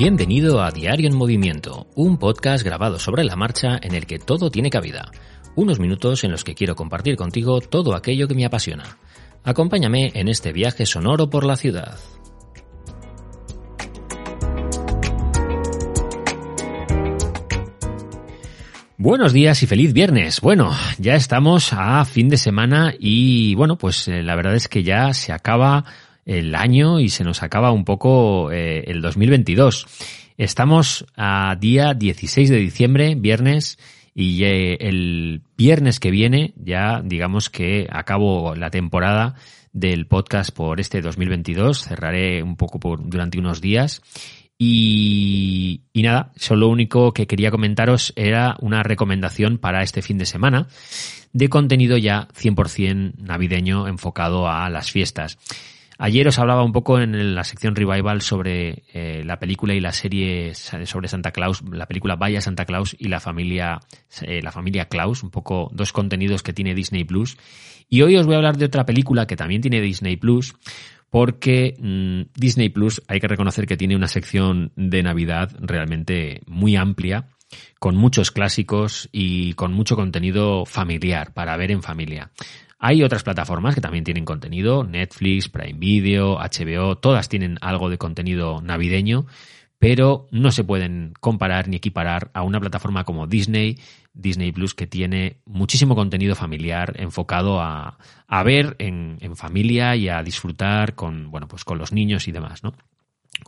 Bienvenido a Diario en Movimiento, un podcast grabado sobre la marcha en el que todo tiene cabida. Unos minutos en los que quiero compartir contigo todo aquello que me apasiona. Acompáñame en este viaje sonoro por la ciudad. Buenos días y feliz viernes. Bueno, ya estamos a fin de semana y bueno, pues eh, la verdad es que ya se acaba el año y se nos acaba un poco eh, el 2022. Estamos a día 16 de diciembre, viernes, y eh, el viernes que viene ya digamos que acabo la temporada del podcast por este 2022. Cerraré un poco por, durante unos días y, nada, solo lo único que quería comentaros era una recomendación para este fin de semana de contenido ya 100% navideño enfocado a las fiestas. Ayer os hablaba un poco en la sección Revival sobre eh, la película y la serie sobre Santa Claus, la película Vaya Santa Claus y la familia, eh, la familia Claus, un poco dos contenidos que tiene Disney Plus. Y hoy os voy a hablar de otra película que también tiene Disney Plus, porque mm, Disney Plus hay que reconocer que tiene una sección de Navidad realmente muy amplia, con muchos clásicos y con mucho contenido familiar para ver en familia. Hay otras plataformas que también tienen contenido, Netflix, Prime Video, HBO, todas tienen algo de contenido navideño, pero no se pueden comparar ni equiparar a una plataforma como Disney, Disney Plus, que tiene muchísimo contenido familiar enfocado a, ver en, familia y a disfrutar con, bueno, pues con los niños y demás, ¿no?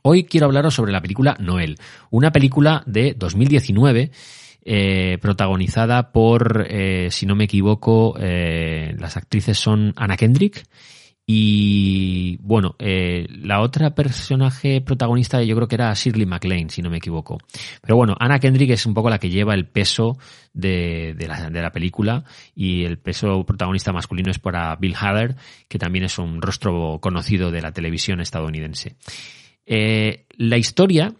Hoy quiero hablaros sobre la película Noel, una película de 2019 eh, protagonizada por, eh, si no me equivoco, eh, las actrices son Anna Kendrick y bueno, eh, la otra personaje protagonista yo creo que era Shirley MacLaine, si no me equivoco. Pero bueno, Anna Kendrick es un poco la que lleva el peso de, de, la, de la película y el peso protagonista masculino es para Bill Hader, que también es un rostro conocido de la televisión estadounidense. Eh, la historia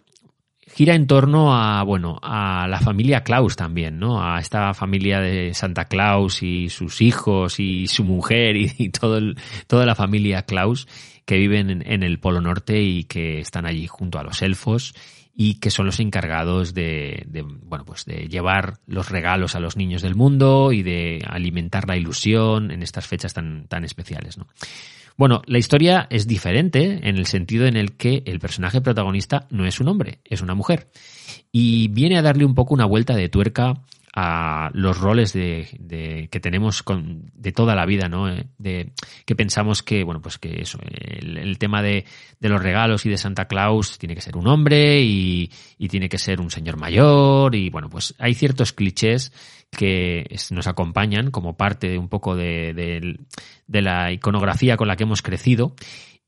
gira en torno a, bueno, a la familia Klaus también, ¿no? A esta familia de Santa Claus y sus hijos y su mujer y, todo toda la familia Klaus que viven en, el Polo Norte y que están allí junto a los elfos y que son los encargados de, de, bueno, pues de llevar los regalos a los niños del mundo y de alimentar la ilusión en estas fechas tan, tan especiales, ¿no? Bueno, la historia es diferente en el sentido en el que el personaje protagonista no es un hombre, es una mujer. Y viene a darle un poco una vuelta de tuerca a los roles de, que tenemos con, de toda la vida, ¿no? Eh, de, que pensamos que, bueno, pues que eso, el, tema de, de, los regalos y de Santa Claus tiene que ser un hombre y, y tiene que ser un señor mayor y, bueno, pues hay ciertos clichés que nos acompañan como parte de un poco de, de, la iconografía con la que hemos crecido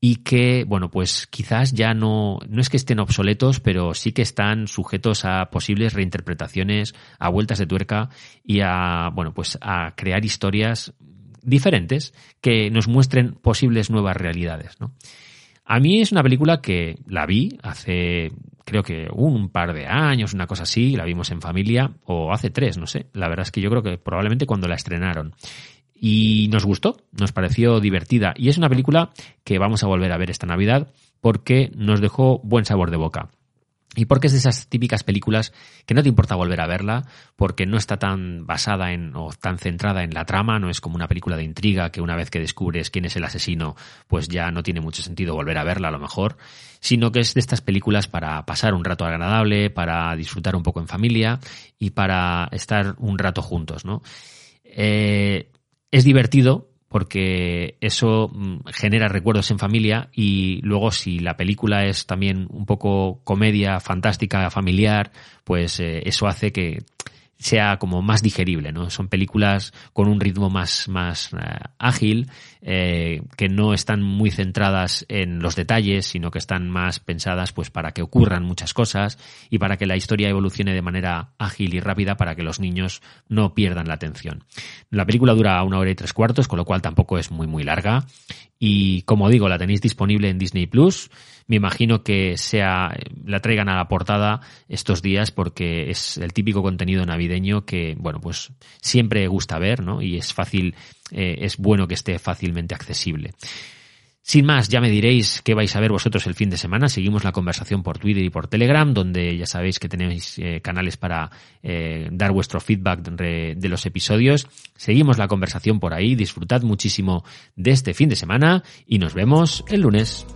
y que, bueno, pues quizás ya no, no es que estén obsoletos, pero sí que están sujetos a posibles reinterpretaciones, a vueltas de tuerca y a, bueno, pues a crear historias diferentes que nos muestren posibles nuevas realidades, ¿no? A mí es una película que la vi hace creo que un par de años, una cosa así, la vimos en familia, o hace tres, no sé. La verdad es que yo creo que probablemente cuando la estrenaron. Y nos gustó, nos pareció divertida. Y es una película que vamos a volver a ver esta Navidad porque nos dejó buen sabor de boca. Y porque es de esas típicas películas que no te importa volver a verla, porque no está tan basada en o tan centrada en la trama, no es como una película de intriga que una vez que descubres quién es el asesino, pues ya no tiene mucho sentido volver a verla a lo mejor, sino que es de estas películas para pasar un rato agradable, para disfrutar un poco en familia y para estar un rato juntos, ¿no? Eh, es divertido, porque eso mm, genera recuerdos en familia y luego si la película es también un poco comedia fantástica familiar, pues eh, eso hace que sea como más digerible, ¿no? Son películas con un ritmo más, más eh, ágil, eh, que no están muy centradas en los detalles, sino que están más pensadas pues para que ocurran muchas cosas y para que la historia evolucione de manera ágil y rápida para que los niños no pierdan la atención. La película dura una hora y tres cuartos, con lo cual tampoco es muy muy larga y como digo, la tenéis disponible en Disney Plus. Me imagino que sea, la traigan a la portada estos días porque es el típico contenido navideño que, bueno, pues siempre gusta ver, ¿no? Y es fácil, eh, es bueno que esté fácilmente accesible. Sin más, ya me diréis qué vais a ver vosotros el fin de semana. Seguimos la conversación por Twitter y por Telegram, donde ya sabéis que tenéis eh, canales para eh, dar vuestro feedback de, de los episodios. Seguimos la conversación por ahí. Disfrutad muchísimo de este fin de semana y nos vemos el lunes.